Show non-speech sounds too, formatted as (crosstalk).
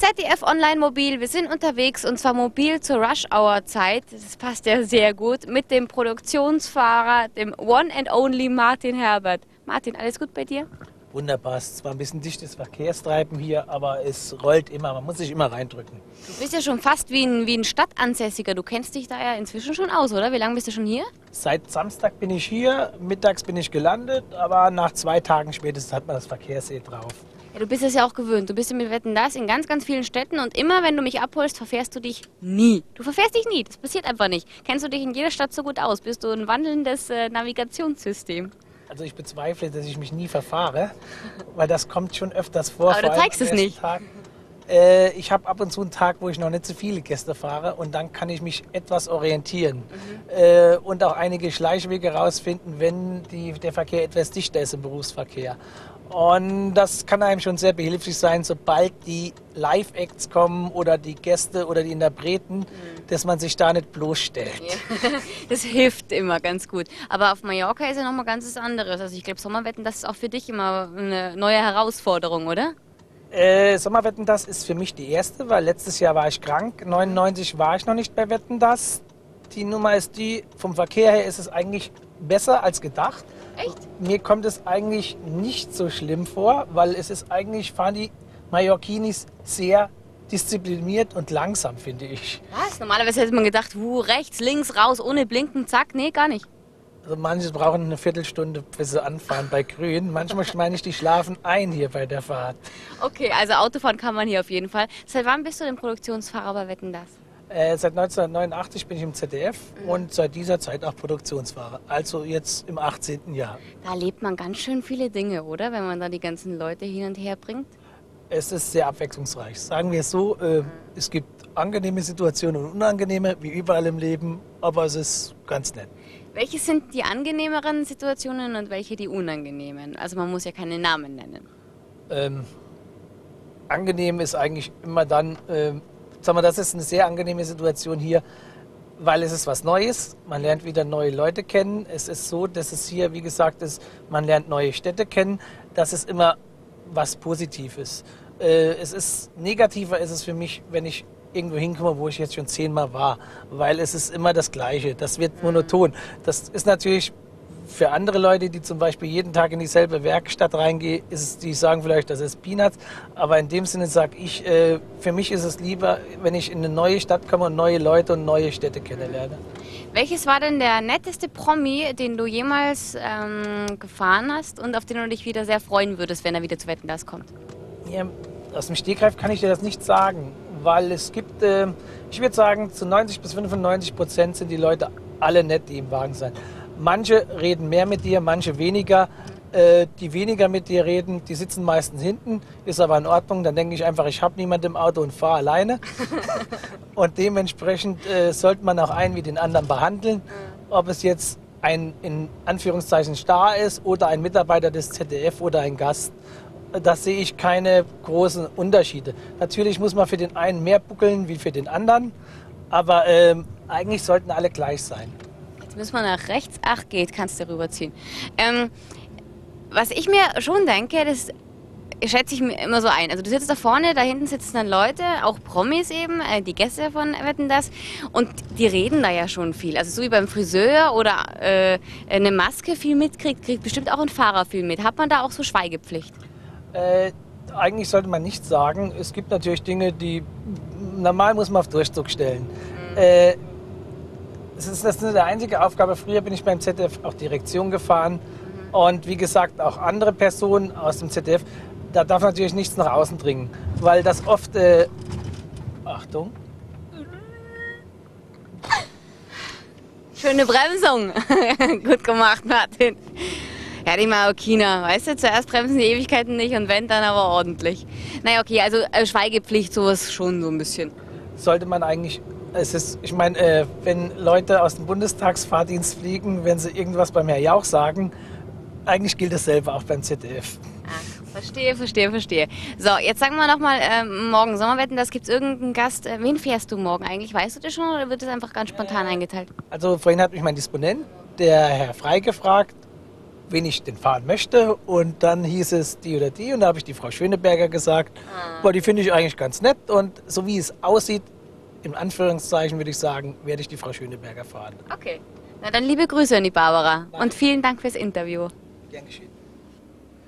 ZDF Online Mobil. Wir sind unterwegs und zwar mobil zur Rush-Hour-Zeit. Das passt ja sehr gut mit dem Produktionsfahrer, dem One and Only Martin Herbert. Martin, alles gut bei dir? Wunderbar. Es ist zwar ein bisschen dichtes Verkehrstreiben hier, aber es rollt immer. Man muss sich immer reindrücken. Du bist ja schon fast wie ein, wie ein Stadtansässiger. Du kennst dich da ja inzwischen schon aus, oder? Wie lange bist du schon hier? Seit Samstag bin ich hier. Mittags bin ich gelandet, aber nach zwei Tagen spätestens hat man das Verkehrssee drauf. Ja, du bist es ja auch gewöhnt. Du bist ja mit Wetten das in ganz, ganz vielen Städten und immer, wenn du mich abholst, verfährst du dich nie. Du verfährst dich nie. Das passiert einfach nicht. Kennst du dich in jeder Stadt so gut aus? Bist du ein wandelndes äh, Navigationssystem? Also ich bezweifle, dass ich mich nie verfahre, weil das kommt schon öfters vor. Aber du zeigst es nicht. Tag. Äh, ich habe ab und zu einen Tag, wo ich noch nicht so viele Gäste fahre und dann kann ich mich etwas orientieren mhm. äh, und auch einige Schleichwege rausfinden, wenn die, der Verkehr etwas dichter ist im Berufsverkehr. Und das kann einem schon sehr behilflich sein, sobald die Live-Acts kommen oder die Gäste oder die Interpreten, mhm. dass man sich da nicht bloßstellt. Ja. (laughs) Das hilft immer ganz gut. Aber auf Mallorca ist ja nochmal ganz was anderes. Also ich glaube, Sommerwetten, das ist auch für dich immer eine neue Herausforderung, oder? Äh, Sommerwetten, das ist für mich die erste, weil letztes Jahr war ich krank. 99 war ich noch nicht bei Wetten, das. Die Nummer ist die, vom Verkehr her ist es eigentlich besser als gedacht. Echt? Mir kommt es eigentlich nicht so schlimm vor, weil es ist eigentlich, fahren die Mallorquinis sehr diszipliniert und langsam, finde ich. Was? Normalerweise hätte man gedacht, hu, rechts, links, raus, ohne blinken, zack. Nee, gar nicht. Also manche brauchen eine Viertelstunde, bis sie anfahren bei Grün. Manchmal (laughs) meine ich, die schlafen ein hier bei der Fahrt. Okay, also Autofahren kann man hier auf jeden Fall. Seit wann bist du denn Produktionsfahrer bei Wetten, das? Äh, seit 1989 bin ich im ZDF mhm. und seit dieser Zeit auch Produktionsfahrer. Also jetzt im 18. Jahr. Da erlebt man ganz schön viele Dinge, oder? Wenn man da die ganzen Leute hin und her bringt. Es ist sehr abwechslungsreich. Sagen wir es so, äh, es gibt angenehme Situationen und unangenehme, wie überall im Leben, aber es ist ganz nett. Welche sind die angenehmeren Situationen und welche die unangenehmen? Also man muss ja keine Namen nennen. Ähm, angenehm ist eigentlich immer dann, ähm, Sag mal, das ist eine sehr angenehme Situation hier, weil es ist was Neues. Man lernt wieder neue Leute kennen. Es ist so, dass es hier, wie gesagt, ist, man lernt neue Städte kennen. Das ist immer was Positives. Äh, es ist negativer ist es für mich, wenn ich irgendwo hinkomme, wo ich jetzt schon zehnmal war, weil es ist immer das Gleiche. Das wird monoton. Das ist natürlich für andere Leute, die zum Beispiel jeden Tag in dieselbe Werkstatt reingehen, ist es, die sagen vielleicht, das ist Peanuts. Aber in dem Sinne sage ich, äh, für mich ist es lieber, wenn ich in eine neue Stadt komme und neue Leute und neue Städte kennenlerne. Welches war denn der netteste Promi, den du jemals ähm, gefahren hast und auf den du dich wieder sehr freuen würdest, wenn er wieder zu Wetten das kommt? Ja, aus dem Stegreif kann ich dir das nicht sagen, weil es gibt, äh, ich würde sagen, zu 90 bis 95 Prozent sind die Leute alle nett, die im Wagen sind. Manche reden mehr mit dir, manche weniger. Äh, die weniger mit dir reden, die sitzen meistens hinten, ist aber in Ordnung. Dann denke ich einfach, ich habe niemanden im Auto und fahre alleine. (laughs) und dementsprechend äh, sollte man auch einen wie den anderen behandeln. Ob es jetzt ein in Anführungszeichen Star ist oder ein Mitarbeiter des ZDF oder ein Gast. Da sehe ich keine großen Unterschiede. Natürlich muss man für den einen mehr buckeln wie für den anderen, aber äh, eigentlich sollten alle gleich sein. Jetzt müssen wir nach rechts. Ach, geht, kannst du rüberziehen. Ähm, was ich mir schon denke, das schätze ich mir immer so ein. Also du sitzt da vorne, da hinten sitzen dann Leute, auch Promis eben, äh, die Gäste von Wetten das, und die reden da ja schon viel. Also so wie beim Friseur oder äh, eine Maske viel mitkriegt, kriegt bestimmt auch ein Fahrer viel mit. Hat man da auch so Schweigepflicht? Äh, eigentlich sollte man nichts sagen. Es gibt natürlich Dinge, die normal muss man auf Durchzug stellen. Mhm. Das ist, das ist eine einzige Aufgabe. Früher bin ich beim ZDF auch Direktion gefahren. Und wie gesagt, auch andere Personen aus dem ZDF. Da darf natürlich nichts nach außen dringen, weil das oft. Äh, Achtung. Schöne Bremsung. (laughs) Gut gemacht, Martin. Ja, die Marokkaner, weißt du, zuerst bremsen die Ewigkeiten nicht und wenn, dann aber ordentlich. Naja, okay, also äh, Schweigepflicht, sowas schon so ein bisschen. Sollte man eigentlich es ist, ich meine, äh, wenn Leute aus dem Bundestagsfahrdienst fliegen, wenn sie irgendwas beim Herr Jauch sagen, eigentlich gilt dasselbe auch beim ZDF. Ach, verstehe, verstehe, verstehe. So, jetzt sagen wir nochmal, äh, morgen Sommerwetten, das gibt es irgendeinen Gast. Äh, wen fährst du morgen eigentlich? Weißt du das schon oder wird das einfach ganz spontan eingeteilt? Also vorhin hat mich mein Disponent, der Herr Frei, gefragt, wen ich denn fahren möchte. Und dann hieß es die oder die. Und da habe ich die Frau Schöneberger gesagt. Ah. Boah, die finde ich eigentlich ganz nett. Und so wie es aussieht, in Anführungszeichen würde ich sagen, werde ich die Frau Schöneberger fahren. Okay. Na dann liebe Grüße an die Barbara Danke. und vielen Dank fürs Interview. Gern geschehen.